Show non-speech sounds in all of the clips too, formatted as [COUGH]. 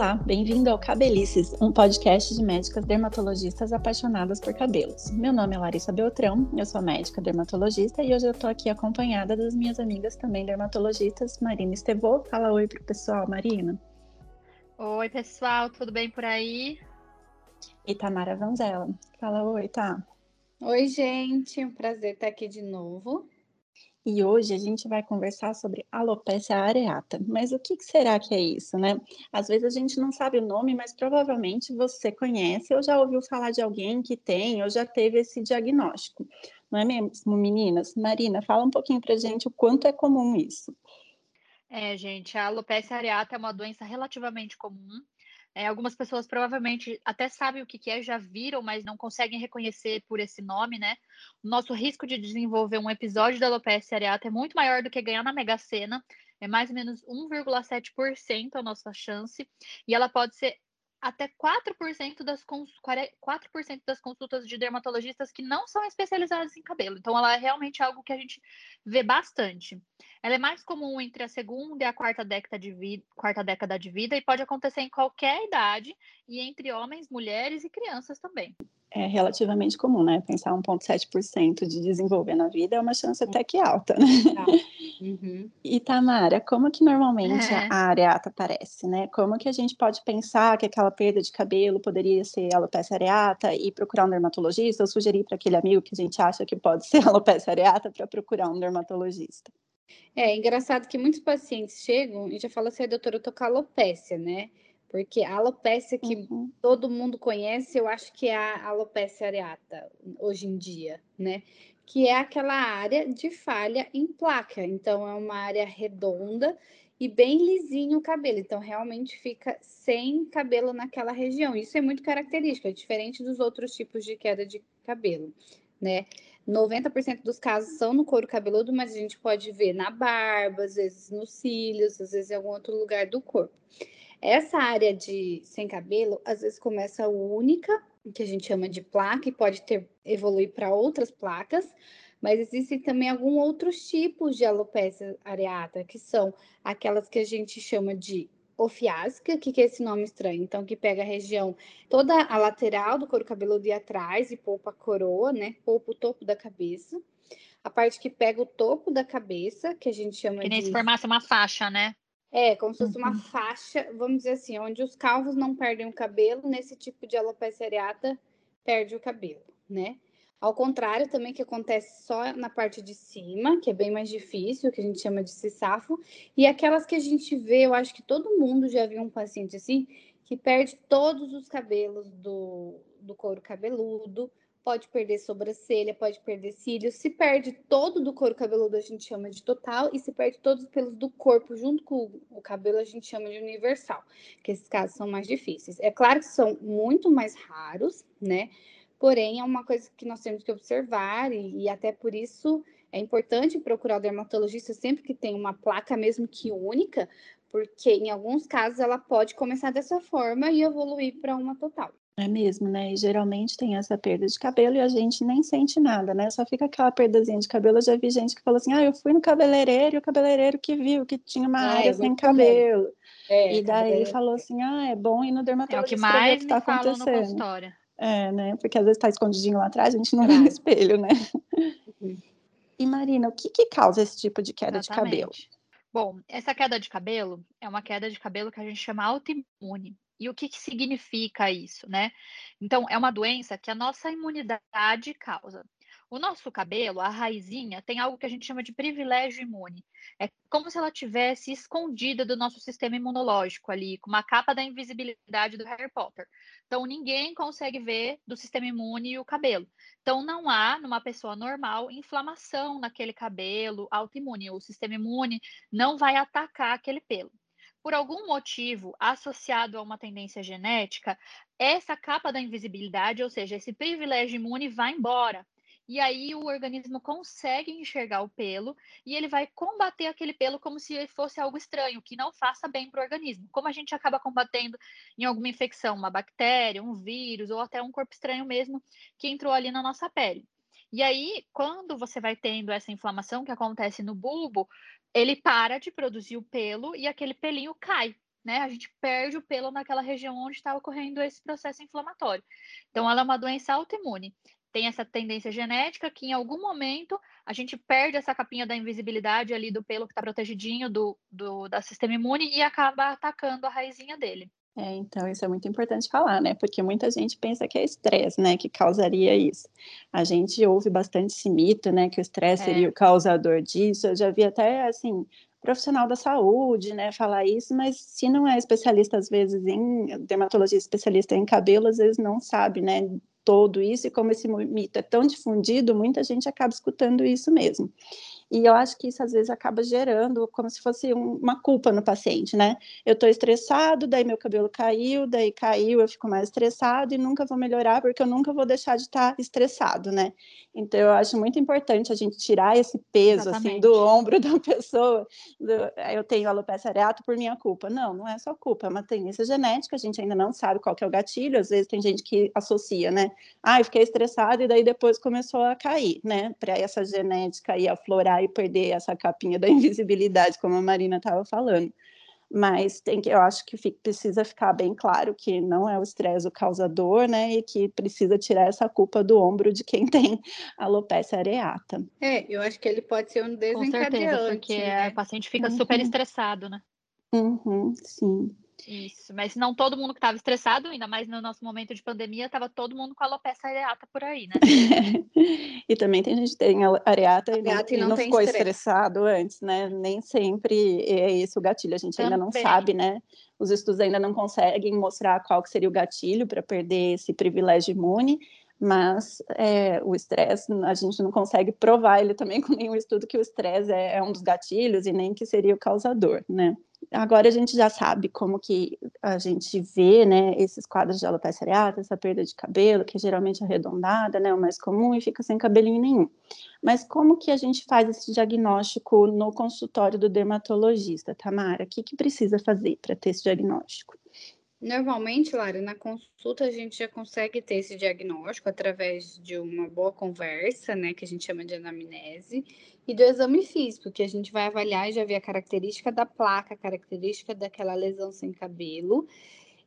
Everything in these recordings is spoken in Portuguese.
Olá, bem-vindo ao Cabelices, um podcast de médicas dermatologistas apaixonadas por cabelos. Meu nome é Larissa Beltrão, eu sou médica dermatologista e hoje eu tô aqui acompanhada das minhas amigas também dermatologistas, Marina Estevô. Fala oi pro pessoal, Marina. Oi, pessoal, tudo bem por aí? E Tamara Vanzella. Fala oi, tá? Oi, gente, um prazer estar aqui de novo. E hoje a gente vai conversar sobre alopecia areata. Mas o que será que é isso, né? Às vezes a gente não sabe o nome, mas provavelmente você conhece ou já ouviu falar de alguém que tem ou já teve esse diagnóstico. Não é mesmo, meninas? Marina, fala um pouquinho pra gente o quanto é comum isso. É, gente, a alopecia areata é uma doença relativamente comum. É, algumas pessoas provavelmente até sabem o que, que é, já viram, mas não conseguem reconhecer por esse nome, né? O nosso risco de desenvolver um episódio da alopecia areata é muito maior do que ganhar na Mega Sena, é mais ou menos 1,7% a nossa chance, e ela pode ser até 4% das, 4% das consultas de dermatologistas que não são especializados em cabelo. Então, ela é realmente algo que a gente vê bastante. Ela é mais comum entre a segunda e a quarta década de vida, quarta década de vida e pode acontecer em qualquer idade e entre homens, mulheres e crianças também é relativamente comum, né? Pensar 1,7% de desenvolver na vida é uma chance até que alta, né? Uhum. E Tamara, como que normalmente é. a areata aparece, né? Como que a gente pode pensar que aquela perda de cabelo poderia ser alopecia areata e procurar um dermatologista ou sugerir para aquele amigo que a gente acha que pode [LAUGHS] ser alopecia areata para procurar um dermatologista? É engraçado que muitos pacientes chegam e já falam assim, doutora, eu tô com alopecia, né? Porque a alopecia que uhum. todo mundo conhece, eu acho que é a alopecia areata hoje em dia, né? Que é aquela área de falha em placa. Então, é uma área redonda e bem lisinho o cabelo. Então, realmente fica sem cabelo naquela região. Isso é muito característico, é diferente dos outros tipos de queda de cabelo, né? 90% dos casos são no couro cabeludo, mas a gente pode ver na barba, às vezes nos cílios, às vezes em algum outro lugar do corpo. Essa área de sem cabelo, às vezes começa única, que a gente chama de placa, e pode ter evoluir para outras placas, mas existem também alguns outros tipos de alopecia areata, que são aquelas que a gente chama de ofiásica, que, que é esse nome estranho? Então, que pega a região toda a lateral do couro cabeludo e atrás e poupa a coroa, né? Poupa o topo da cabeça. A parte que pega o topo da cabeça, que a gente chama que de. Que nem se formasse uma faixa, né? É, como se fosse uma uhum. faixa, vamos dizer assim, onde os calvos não perdem o cabelo, nesse tipo de alopecia areata perde o cabelo, né? Ao contrário, também que acontece só na parte de cima, que é bem mais difícil, que a gente chama de cissafo, e aquelas que a gente vê, eu acho que todo mundo já viu um paciente assim, que perde todos os cabelos do, do couro cabeludo, pode perder sobrancelha, pode perder cílios. Se perde todo do couro cabeludo, a gente chama de total, e se perde todos os pelos do corpo junto com o cabelo, a gente chama de universal, que esses casos são mais difíceis. É claro que são muito mais raros, né? Porém, é uma coisa que nós temos que observar, e, e até por isso é importante procurar o dermatologista sempre que tem uma placa, mesmo que única, porque em alguns casos ela pode começar dessa forma e evoluir para uma total. É mesmo, né? E geralmente tem essa perda de cabelo e a gente nem sente nada, né? Só fica aquela perdazinha de cabelo. Eu já vi gente que falou assim: ah, eu fui no cabeleireiro e o cabeleireiro que viu que tinha uma ah, área é sem cabelo. É, e daí ele falou assim: ah, é bom ir no dermatologista. É o que mais que tá falam no consultório. É, né? Porque às vezes tá escondidinho lá atrás, a gente não vê no espelho, né? Uhum. E Marina, o que, que causa esse tipo de queda Exatamente. de cabelo? Bom, essa queda de cabelo é uma queda de cabelo que a gente chama autoimune. E o que, que significa isso, né? Então, é uma doença que a nossa imunidade causa. O nosso cabelo, a raizinha, tem algo que a gente chama de privilégio imune. É como se ela tivesse escondida do nosso sistema imunológico ali, com uma capa da invisibilidade do Harry Potter. Então, ninguém consegue ver do sistema imune o cabelo. Então, não há, numa pessoa normal, inflamação naquele cabelo autoimune. O sistema imune não vai atacar aquele pelo por algum motivo associado a uma tendência genética, essa capa da invisibilidade, ou seja, esse privilégio imune vai embora. E aí o organismo consegue enxergar o pelo e ele vai combater aquele pelo como se fosse algo estranho, que não faça bem para o organismo. Como a gente acaba combatendo em alguma infecção, uma bactéria, um vírus ou até um corpo estranho mesmo que entrou ali na nossa pele. E aí, quando você vai tendo essa inflamação que acontece no bulbo, ele para de produzir o pelo e aquele pelinho cai. né? A gente perde o pelo naquela região onde está ocorrendo esse processo inflamatório. Então, ela é uma doença autoimune. Tem essa tendência genética que em algum momento a gente perde essa capinha da invisibilidade ali do pelo que está protegidinho do, do da sistema imune e acaba atacando a raizinha dele. É, então isso é muito importante falar, né? Porque muita gente pensa que é estresse, né, que causaria isso. A gente ouve bastante esse mito, né, que o estresse é. seria o causador disso. Eu já vi até assim profissional da saúde, né, falar isso, mas se não é especialista às vezes em dermatologia, especialista em cabelo, às vezes não sabe, né, todo isso e como esse mito é tão difundido, muita gente acaba escutando isso mesmo. E eu acho que isso às vezes acaba gerando como se fosse um, uma culpa no paciente, né? Eu estou estressado, daí meu cabelo caiu, daí caiu, eu fico mais estressado e nunca vou melhorar porque eu nunca vou deixar de estar tá estressado, né? Então eu acho muito importante a gente tirar esse peso Exatamente. assim do ombro da pessoa. Do, eu tenho alopecia areata por minha culpa. Não, não é só culpa, é uma tendência genética, a gente ainda não sabe qual que é o gatilho, às vezes tem gente que associa, né? Ah, eu fiquei estressado e daí depois começou a cair, né? Para essa genética aí aflorar e perder essa capinha da [LAUGHS] invisibilidade, como a Marina estava falando. Mas tem que, eu acho que fica, precisa ficar bem claro que não é o estresse o causador, né? E que precisa tirar essa culpa do ombro de quem [LAUGHS] tem alopecia areata. É, eu acho que ele pode ser um desencadeante. Com certeza, porque né? o paciente fica uhum. super estressado, né? Uhum, sim. Isso, mas não todo mundo que estava estressado, ainda mais no nosso momento de pandemia, estava todo mundo com a alopecia areata por aí, né? [LAUGHS] e também tem gente que tem areata, e, não, e não, não ficou estresse. estressado antes, né? Nem sempre é esse o gatilho, a gente também. ainda não sabe, né? Os estudos ainda não conseguem mostrar qual que seria o gatilho para perder esse privilégio imune, mas é, o estresse, a gente não consegue provar ele também com nenhum estudo que o estresse é, é um dos gatilhos e nem que seria o causador, né? agora a gente já sabe como que a gente vê, né, esses quadros de alopecia areata, essa perda de cabelo, que é geralmente arredondada, né, o mais comum, e fica sem cabelinho nenhum. Mas como que a gente faz esse diagnóstico no consultório do dermatologista, Tamara? O que, que precisa fazer para ter esse diagnóstico? Normalmente, Lara, na consulta a gente já consegue ter esse diagnóstico através de uma boa conversa, né, que a gente chama de anamnese, e do exame físico, que a gente vai avaliar e já ver a característica da placa, a característica daquela lesão sem cabelo,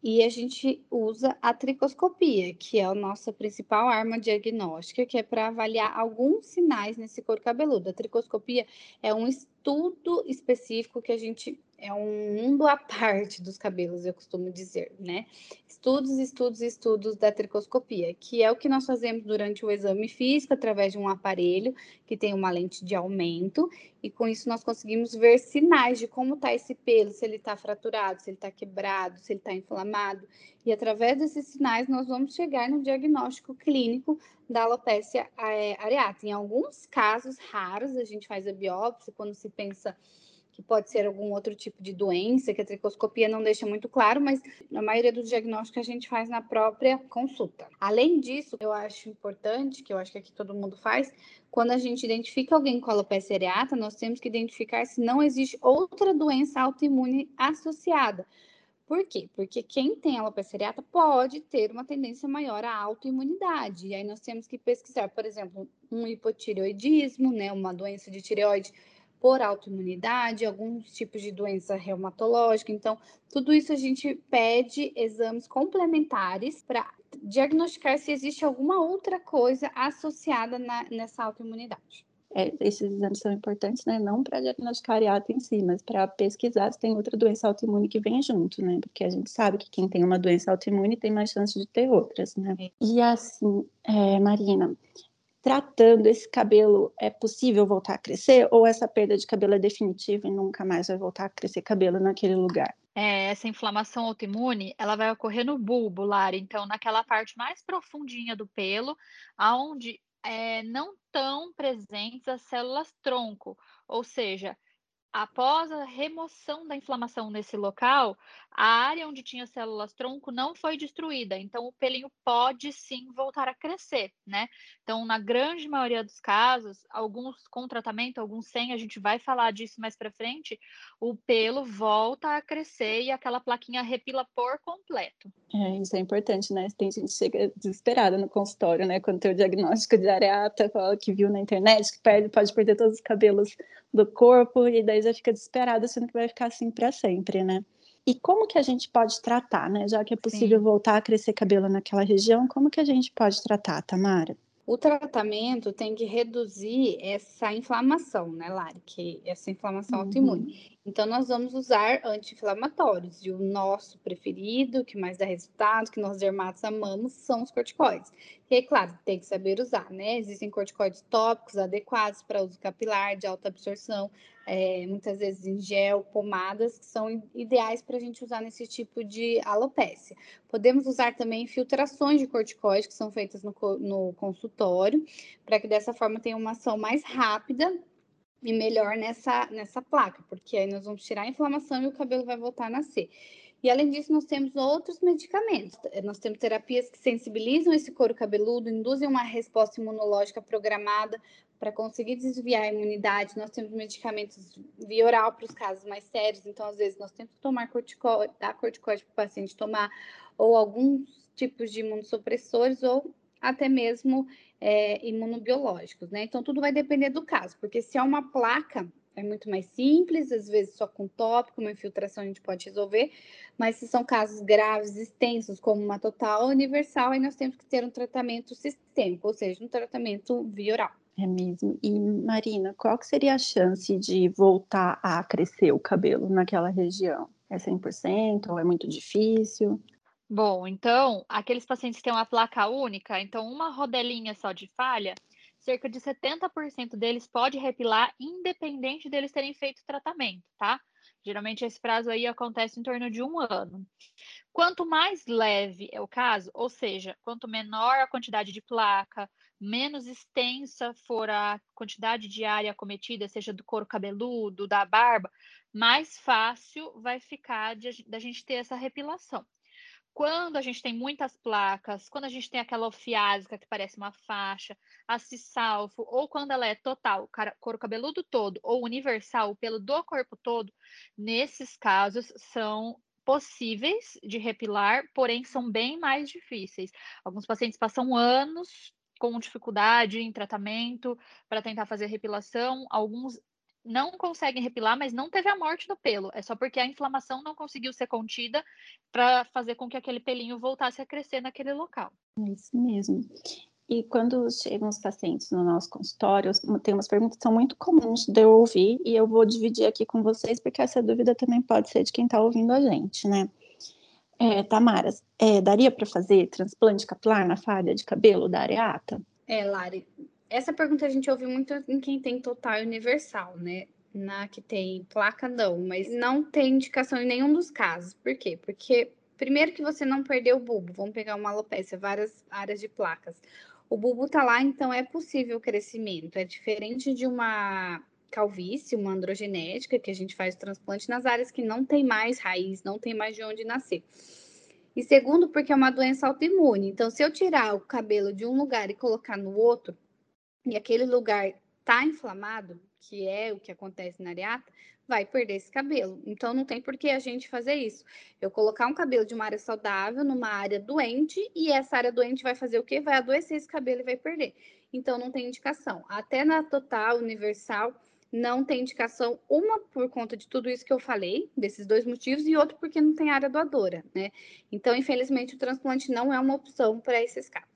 e a gente usa a tricoscopia, que é a nossa principal arma diagnóstica, que é para avaliar alguns sinais nesse couro cabeludo. A tricoscopia é um estudo específico que a gente é um mundo à parte dos cabelos, eu costumo dizer, né? Estudos, estudos, estudos da tricoscopia, que é o que nós fazemos durante o exame físico através de um aparelho que tem uma lente de aumento, e com isso nós conseguimos ver sinais de como está esse pelo, se ele está fraturado, se ele está quebrado, se ele está inflamado. E através desses sinais nós vamos chegar no diagnóstico clínico da alopecia é, areata. Em alguns casos raros, a gente faz a biópsia quando se pensa que pode ser algum outro tipo de doença, que a tricoscopia não deixa muito claro, mas na maioria dos diagnósticos a gente faz na própria consulta. Além disso, eu acho importante, que eu acho que aqui todo mundo faz, quando a gente identifica alguém com alopecia areata, nós temos que identificar se não existe outra doença autoimune associada. Por quê? Porque quem tem alopecia areata pode ter uma tendência maior à autoimunidade. E aí nós temos que pesquisar, por exemplo, um hipotireoidismo, né, uma doença de tireoide por autoimunidade, alguns tipos de doença reumatológica. Então, tudo isso a gente pede exames complementares para diagnosticar se existe alguma outra coisa associada na, nessa autoimunidade. É, esses exames são importantes, né? Não para diagnosticar areata em si, mas para pesquisar se tem outra doença autoimune que vem junto, né? Porque a gente sabe que quem tem uma doença autoimune tem mais chance de ter outras, né? É. E assim, é, Marina, tratando esse cabelo, é possível voltar a crescer? Ou essa perda de cabelo é definitiva e nunca mais vai voltar a crescer cabelo naquele lugar? É, essa inflamação autoimune, ela vai ocorrer no bulbo, Lara, então naquela parte mais profundinha do pelo, aonde é, não estão presentes as células tronco, ou seja, após a remoção da inflamação nesse local, a área onde tinha células tronco não foi destruída, então o pelinho pode sim voltar a crescer, né? Então, na grande maioria dos casos, alguns com tratamento, alguns sem, a gente vai falar disso mais para frente, o pelo volta a crescer e aquela plaquinha repila por completo. É, isso é importante, né? Tem gente que chega desesperada no consultório, né? Quando tem o diagnóstico de areata, fala que viu na internet que perde, pode perder todos os cabelos do corpo e daí já fica desesperada, sendo que vai ficar assim para sempre, né? E como que a gente pode tratar, né? Já que é possível Sim. voltar a crescer cabelo naquela região, como que a gente pode tratar, Tamara? O tratamento tem que reduzir essa inflamação, né, Lari? Que essa inflamação uhum. autoimune. Então, nós vamos usar anti-inflamatórios. E o nosso preferido, que mais dá resultado, que nós dermatos amamos, são os corticoides. E, claro, tem que saber usar, né? Existem corticoides tópicos adequados para uso capilar, de alta absorção, é, muitas vezes em gel, pomadas, que são ideais para a gente usar nesse tipo de alopécia. Podemos usar também infiltrações de corticoides, que são feitas no, no consultório, para que dessa forma tenha uma ação mais rápida e melhor nessa, nessa placa, porque aí nós vamos tirar a inflamação e o cabelo vai voltar a nascer. E além disso, nós temos outros medicamentos. Nós temos terapias que sensibilizam esse couro cabeludo, induzem uma resposta imunológica programada para conseguir desviar a imunidade. Nós temos medicamentos via oral para os casos mais sérios, então às vezes nós temos que tomar corticóide, dar corticóide para o paciente tomar, ou alguns tipos de imunossupressores, ou até mesmo é, imunobiológicos, né? Então tudo vai depender do caso, porque se é uma placa, é muito mais simples, às vezes só com tópico, uma infiltração a gente pode resolver, mas se são casos graves, extensos, como uma total universal, aí nós temos que ter um tratamento sistêmico, ou seja, um tratamento via oral. É mesmo. E Marina, qual que seria a chance de voltar a crescer o cabelo naquela região? É 100% ou é muito difícil? Bom, então, aqueles pacientes que têm uma placa única, então uma rodelinha só de falha, cerca de 70% deles pode repilar independente deles terem feito tratamento, tá? Geralmente esse prazo aí acontece em torno de um ano. Quanto mais leve é o caso, ou seja, quanto menor a quantidade de placa, menos extensa for a quantidade de área cometida, seja do couro cabeludo, da barba, mais fácil vai ficar da gente ter essa repilação. Quando a gente tem muitas placas, quando a gente tem aquela ofiásica que parece uma faixa, a cisalfo, ou quando ela é total, couro cabeludo todo, ou universal, o pelo do corpo todo, nesses casos são possíveis de repilar, porém são bem mais difíceis. Alguns pacientes passam anos com dificuldade em tratamento para tentar fazer repilação, alguns não conseguem repilar, mas não teve a morte do pelo. É só porque a inflamação não conseguiu ser contida para fazer com que aquele pelinho voltasse a crescer naquele local. É isso mesmo. E quando chegam os pacientes no nosso consultório, tem umas perguntas que são muito comuns de eu ouvir e eu vou dividir aqui com vocês, porque essa dúvida também pode ser de quem está ouvindo a gente, né? É, Tamara, é, daria para fazer transplante capilar na falha de cabelo da areata? É, Lari, essa pergunta a gente ouve muito em quem tem total universal, né? Na que tem placa, não, mas não tem indicação em nenhum dos casos. Por quê? Porque, primeiro, que você não perdeu o bulbo, vamos pegar uma alopecia, várias áreas de placas. O bulbo tá lá, então é possível o crescimento. É diferente de uma calvície, uma androgenética, que a gente faz transplante nas áreas que não tem mais raiz, não tem mais de onde nascer. E segundo, porque é uma doença autoimune. Então, se eu tirar o cabelo de um lugar e colocar no outro, e aquele lugar está inflamado, que é o que acontece na areata, vai perder esse cabelo. Então não tem por que a gente fazer isso. Eu colocar um cabelo de uma área saudável numa área doente e essa área doente vai fazer o quê? Vai adoecer esse cabelo e vai perder. Então não tem indicação. Até na total universal não tem indicação, uma por conta de tudo isso que eu falei, desses dois motivos, e outro porque não tem área doadora, né? Então, infelizmente, o transplante não é uma opção para esses casos.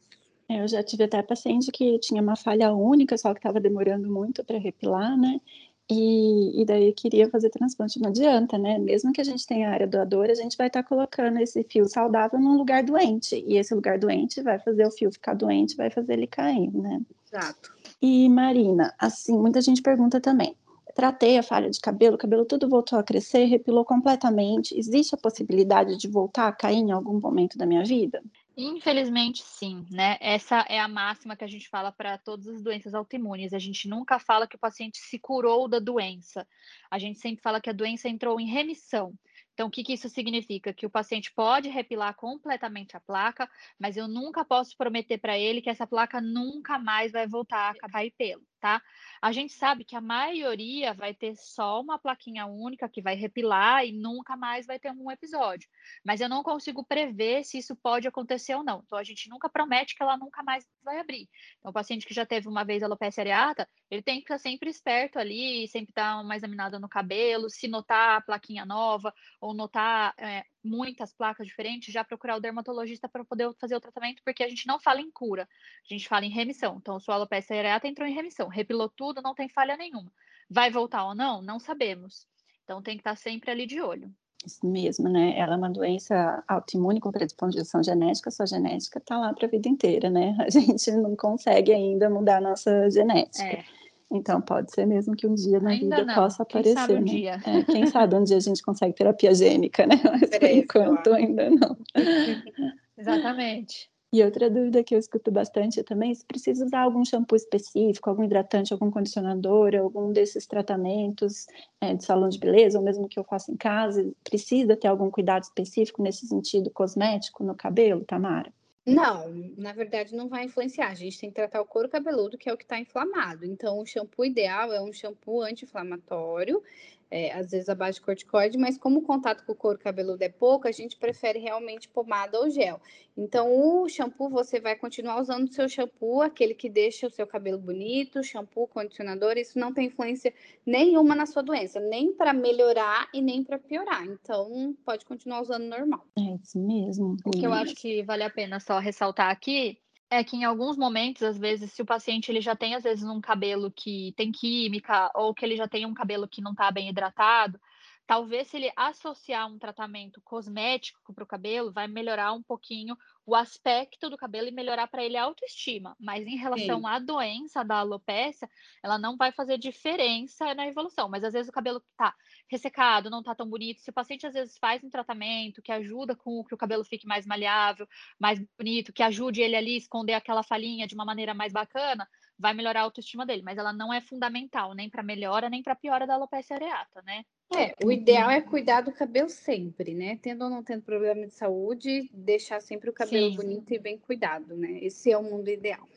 É, eu já tive até paciente que tinha uma falha única, só que estava demorando muito para repilar, né? E, e, daí queria fazer transplante, não adianta, né? Mesmo que a gente tenha área doadora, a gente vai estar tá colocando esse fio saudável num lugar doente. E esse lugar doente vai fazer o fio ficar doente, vai fazer ele cair, né? Exato. E Marina, assim, muita gente pergunta também. Tratei a falha de cabelo, o cabelo tudo voltou a crescer, repilou completamente. Existe a possibilidade de voltar a cair em algum momento da minha vida? Infelizmente, sim, né? Essa é a máxima que a gente fala para todas as doenças autoimunes. A gente nunca fala que o paciente se curou da doença. A gente sempre fala que a doença entrou em remissão. Então, o que, que isso significa? Que o paciente pode repilar completamente a placa, mas eu nunca posso prometer para ele que essa placa nunca mais vai voltar a cair pelo. Tá? A gente sabe que a maioria vai ter só uma plaquinha única que vai repilar e nunca mais vai ter um episódio. Mas eu não consigo prever se isso pode acontecer ou não. Então a gente nunca promete que ela nunca mais vai abrir. Então o paciente que já teve uma vez alopecia areata, ele tem que estar sempre esperto ali, sempre dar uma examinada no cabelo, se notar a plaquinha nova ou notar é, muitas placas diferentes, já procurar o dermatologista para poder fazer o tratamento, porque a gente não fala em cura, a gente fala em remissão. Então, sua alopecia areata entrou em remissão, repilou tudo, não tem falha nenhuma. Vai voltar ou não? Não sabemos. Então, tem que estar sempre ali de olho. Isso mesmo, né? Ela é uma doença autoimune com predisposição genética, sua genética está lá para a vida inteira, né? [LAUGHS] A gente não consegue ainda mudar a nossa genética. É. Então, pode ser mesmo que um dia na Ainda vida não. possa aparecer. Quem sabe um né? dia. É, quem sabe um dia a gente consegue terapia gênica, né? [LAUGHS] Mas por enquanto ainda não. [LAUGHS] Exatamente. E outra dúvida que eu escuto bastante também, se precisa usar algum shampoo específico, algum hidratante, algum condicionador, algum desses tratamentos é, de salão de beleza, ou mesmo que eu faça em casa, precisa ter algum cuidado específico nesse sentido cosmético no cabelo, Tamara? Não, na verdade não vai influenciar. A gente tem que tratar o couro cabeludo, que é o que está inflamado. Então, o shampoo ideal é um shampoo anti-inflamatório é, às vezes a base de corticoide, mas como o contato com o couro cabeludo é pouco, a gente prefere realmente pomada ou gel. Então, o shampoo, você vai continuar usando o seu shampoo, aquele que deixa o seu cabelo bonito, shampoo, condicionador, isso não tem influência nenhuma na sua doença, nem para melhorar e nem para piorar. Então, pode continuar usando normal. É isso mesmo. O que eu acho que vale a pena só ressaltar aqui é que em alguns momentos, às vezes, se o paciente ele já tem, às vezes, um cabelo que tem química, ou que ele já tem um cabelo que não está bem hidratado, talvez se ele associar um tratamento cosmético para o cabelo, vai melhorar um pouquinho o aspecto do cabelo e melhorar para ele a autoestima. Mas em relação Sim. à doença da alopecia, ela não vai fazer diferença na evolução. Mas às vezes o cabelo está ressecado, não está tão bonito. Se o paciente às vezes faz um tratamento que ajuda com que o cabelo fique mais maleável, mais bonito, que ajude ele ali a esconder aquela falinha de uma maneira mais bacana, vai melhorar a autoestima dele. Mas ela não é fundamental nem para melhora nem para piora da alopecia areata, né? É, o ideal é cuidar do cabelo sempre, né? Tendo ou não tendo problema de saúde, deixar sempre o cabelo Sim. bonito e bem cuidado, né? Esse é o mundo ideal.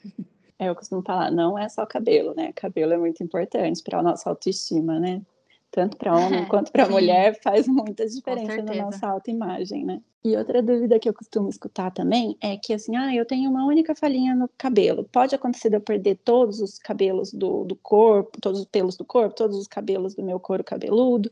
É, eu costumo falar, não é só cabelo, né? Cabelo é muito importante para a nossa autoestima, né? Tanto para homem [LAUGHS] quanto para mulher faz muita diferença na nossa autoimagem, né? E outra dúvida que eu costumo escutar também é que assim, ah, eu tenho uma única falinha no cabelo. Pode acontecer de eu perder todos os cabelos do, do corpo, todos os pelos do corpo, todos os cabelos do meu couro cabeludo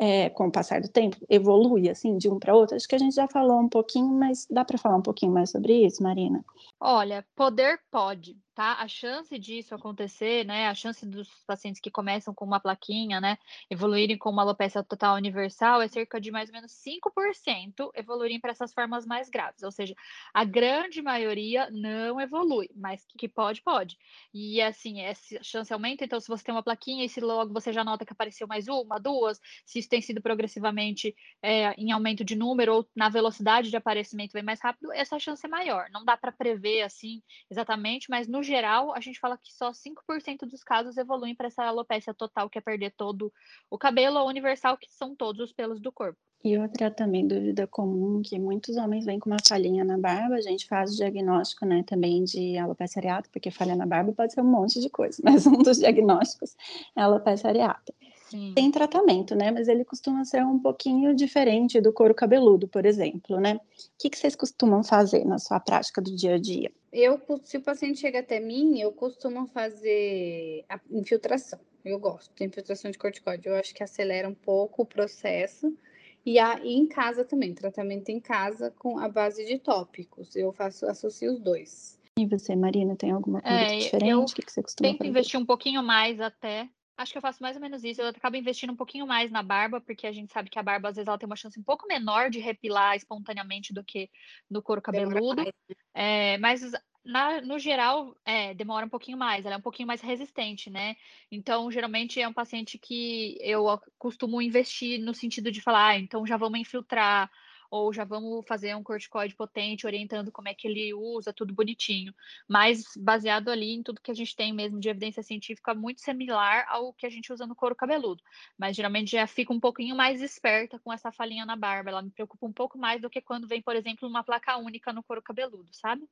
é, com o passar do tempo, evolui assim de um para outro? Acho que a gente já falou um pouquinho, mas dá para falar um pouquinho mais sobre isso, Marina? Olha, poder pode, tá? A chance disso acontecer, né? A chance dos pacientes que começam com uma plaquinha, né, evoluírem com uma alopecia total universal é cerca de mais ou menos 5% evoluírem para essas formas mais graves. Ou seja, a grande maioria não evolui, mas que pode, pode. E assim, essa chance aumenta. Então, se você tem uma plaquinha e se logo você já nota que apareceu mais uma, duas, se isso tem sido progressivamente é, em aumento de número ou na velocidade de aparecimento vem mais rápido, essa chance é maior. Não dá para prever assim exatamente, mas no geral a gente fala que só 5% dos casos evoluem para essa alopecia total, que é perder todo o cabelo, ou universal, que são todos os pelos do corpo. E outra também dúvida comum, que muitos homens vêm com uma falhinha na barba, a gente faz o diagnóstico, né, também de alopecia areata, porque falha na barba pode ser um monte de coisa, [LAUGHS] mas um dos diagnósticos é alopecia areata. Sim. Tem tratamento, né? Mas ele costuma ser um pouquinho diferente do couro cabeludo, por exemplo, né? O que, que vocês costumam fazer na sua prática do dia a dia? Eu, se o paciente chega até mim, eu costumo fazer a infiltração. Eu gosto de infiltração de corticóide. Eu acho que acelera um pouco o processo. E, a, e em casa também, tratamento em casa com a base de tópicos. Eu faço, associo os dois. E você, Marina, tem alguma coisa é, diferente? Eu o que, que você costuma tento fazer? investir um pouquinho mais até Acho que eu faço mais ou menos isso. Eu acabo investindo um pouquinho mais na barba, porque a gente sabe que a barba, às vezes, ela tem uma chance um pouco menor de repilar espontaneamente do que no couro cabeludo. Né? É, mas na, no geral, é, demora um pouquinho mais, ela é um pouquinho mais resistente, né? Então, geralmente é um paciente que eu costumo investir no sentido de falar, ah, então já vamos infiltrar, ou já vamos fazer um corticoide potente, orientando como é que ele usa, tudo bonitinho. Mas baseado ali em tudo que a gente tem mesmo de evidência científica, muito similar ao que a gente usa no couro cabeludo. Mas geralmente já fica um pouquinho mais esperta com essa falinha na barba. Ela me preocupa um pouco mais do que quando vem, por exemplo, uma placa única no couro cabeludo, sabe?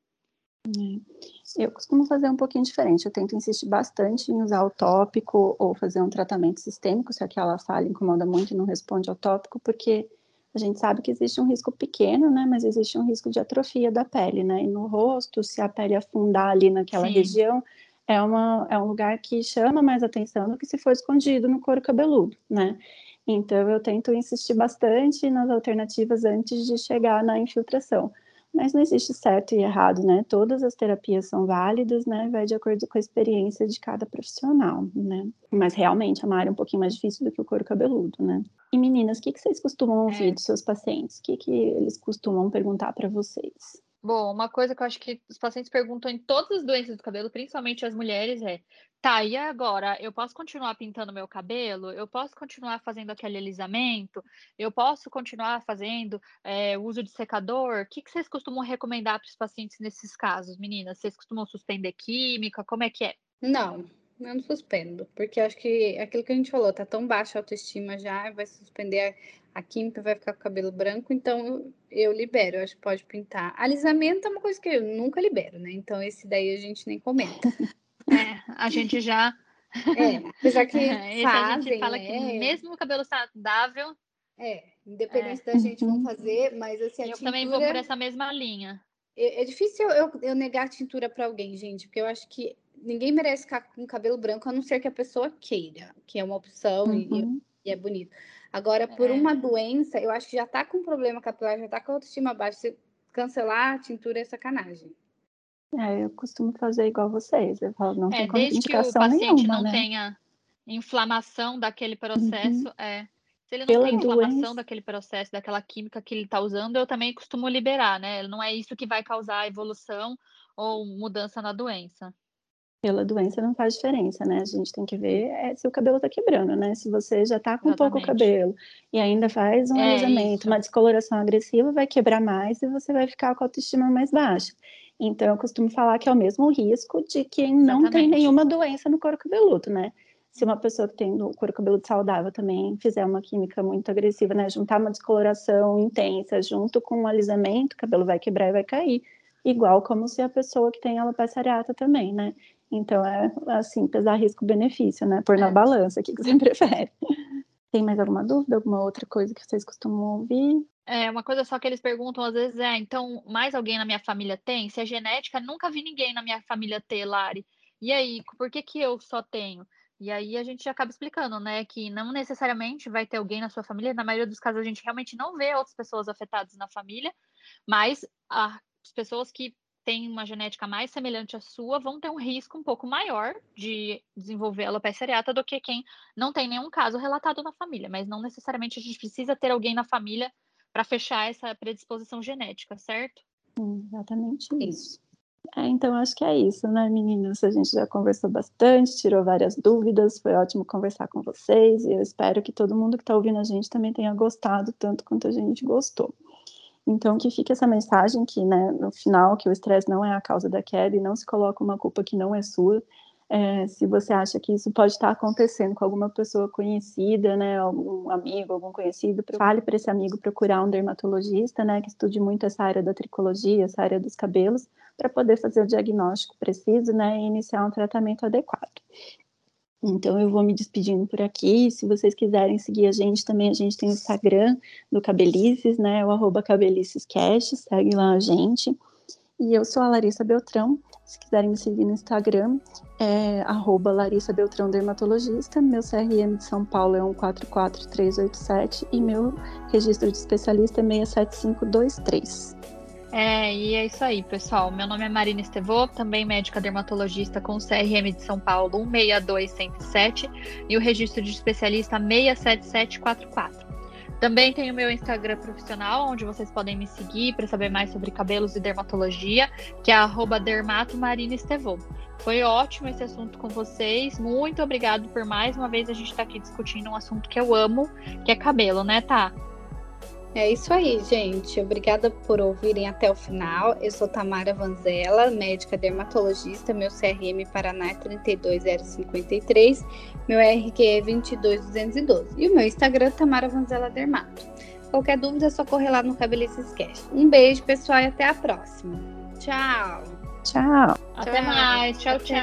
É. Eu costumo fazer um pouquinho diferente. Eu tento insistir bastante em usar o tópico ou fazer um tratamento sistêmico, se aquela falha incomoda muito e não responde ao tópico, porque a gente sabe que existe um risco pequeno, né? Mas existe um risco de atrofia da pele, né? E no rosto, se a pele afundar ali naquela Sim. região, é, uma, é um lugar que chama mais atenção do que se for escondido no couro cabeludo, né? Então eu tento insistir bastante nas alternativas antes de chegar na infiltração. Mas não existe certo e errado, né? Todas as terapias são válidas, né? Vai de acordo com a experiência de cada profissional, né? Mas realmente a área é um pouquinho mais difícil do que o couro cabeludo, né? E meninas, o que, que vocês costumam ouvir é. dos seus pacientes? O que, que eles costumam perguntar para vocês? Bom, uma coisa que eu acho que os pacientes perguntam em todas as doenças do cabelo, principalmente as mulheres, é: tá, e agora? Eu posso continuar pintando meu cabelo? Eu posso continuar fazendo aquele alisamento? Eu posso continuar fazendo é, uso de secador? O que, que vocês costumam recomendar para os pacientes nesses casos, meninas? Vocês costumam suspender química? Como é que é? Não, eu não suspendo, porque acho que aquilo que a gente falou, tá tão baixa a autoestima já, vai suspender a, a química, vai ficar com o cabelo branco, então eu libero, eu acho que pode pintar. Alisamento é uma coisa que eu nunca libero, né? Então esse daí a gente nem comenta. [LAUGHS] É, a gente já. É, apesar que [LAUGHS] Esse fazem, a gente fala né? que mesmo o cabelo saudável. É, independente é. da gente não fazer, mas assim. eu tintura... também vou por essa mesma linha. É, é difícil eu, eu negar tintura para alguém, gente, porque eu acho que ninguém merece ficar com cabelo branco a não ser que a pessoa queira, que é uma opção uhum. e, e, é bonito. Agora, por é. uma doença, eu acho que já tá com problema capilar, já tá com a autoestima baixa. Se cancelar a tintura é sacanagem. É, eu costumo fazer igual vocês. Eu falo, não é, tem desde que o paciente nenhuma, não né? tenha inflamação daquele processo, uhum. é. Se ele não Pela tem inflamação doença... daquele processo, daquela química que ele está usando, eu também costumo liberar, né? Não é isso que vai causar evolução ou mudança na doença pela doença não faz diferença, né? A gente tem que ver é, se o cabelo está quebrando, né? Se você já está com Exatamente. pouco cabelo e ainda faz um é alisamento, uma descoloração agressiva, vai quebrar mais e você vai ficar com a autoestima mais baixa. Então, eu costumo falar que é o mesmo risco de quem não Exatamente. tem nenhuma doença no couro cabeludo, né? Se uma pessoa que tem o couro cabeludo saudável também fizer uma química muito agressiva, né? Juntar uma descoloração intensa junto com um alisamento, o cabelo vai quebrar e vai cair. Igual como se a pessoa que tem alopecia areata também, né? Então é assim, pesar risco-benefício, né? Pôr na é. balança, o que, que você [LAUGHS] prefere. Tem mais alguma dúvida, alguma outra coisa que vocês costumam ouvir? É, uma coisa só que eles perguntam às vezes é, então, mais alguém na minha família tem? Se é genética, nunca vi ninguém na minha família ter, Lari. E aí, por que que eu só tenho? E aí a gente acaba explicando, né, que não necessariamente vai ter alguém na sua família, na maioria dos casos a gente realmente não vê outras pessoas afetadas na família, mas as pessoas que têm uma genética mais semelhante à sua vão ter um risco um pouco maior de desenvolver alopecia areata do que quem não tem nenhum caso relatado na família, mas não necessariamente a gente precisa ter alguém na família para fechar essa predisposição genética, certo? Exatamente isso. É, então, acho que é isso, né, meninas? A gente já conversou bastante, tirou várias dúvidas, foi ótimo conversar com vocês e eu espero que todo mundo que está ouvindo a gente também tenha gostado tanto quanto a gente gostou. Então, que fique essa mensagem que, né, no final, que o estresse não é a causa da queda e não se coloca uma culpa que não é sua. É, se você acha que isso pode estar acontecendo com alguma pessoa conhecida, né, algum amigo, algum conhecido, fale para esse amigo procurar um dermatologista, né, que estude muito essa área da tricologia, essa área dos cabelos, para poder fazer o diagnóstico preciso, né, e iniciar um tratamento adequado. Então eu vou me despedindo por aqui. Se vocês quiserem seguir a gente também, a gente tem o Instagram do Cabelices, né? O arroba cabelicescast, segue lá a gente. E eu sou a Larissa Beltrão. Se quiserem me seguir no Instagram, é arroba Larissa Beltrão Dermatologista. Meu CRM de São Paulo é 144387 e meu registro de especialista é 67523. É, e é isso aí, pessoal. Meu nome é Marina Estevô, também médica dermatologista com CRM de São Paulo 162107 e o registro de especialista 67744. Também tenho meu Instagram profissional, onde vocês podem me seguir para saber mais sobre cabelos e dermatologia, que é dermatomarinestevô. Foi ótimo esse assunto com vocês. Muito obrigado por mais uma vez a gente estar tá aqui discutindo um assunto que eu amo, que é cabelo, né, tá? É isso aí, gente. Obrigada por ouvirem até o final. Eu sou Tamara Vanzella, médica dermatologista, meu CRM Paraná é 32053, meu RQ é 22212 e o meu Instagram é Tamara Vanzella Dermato. Qualquer dúvida é só correr lá no Cabelices Cash. Um beijo, pessoal, e até a próxima. Tchau. Tchau. Até tchau. mais. Tchau, tchau.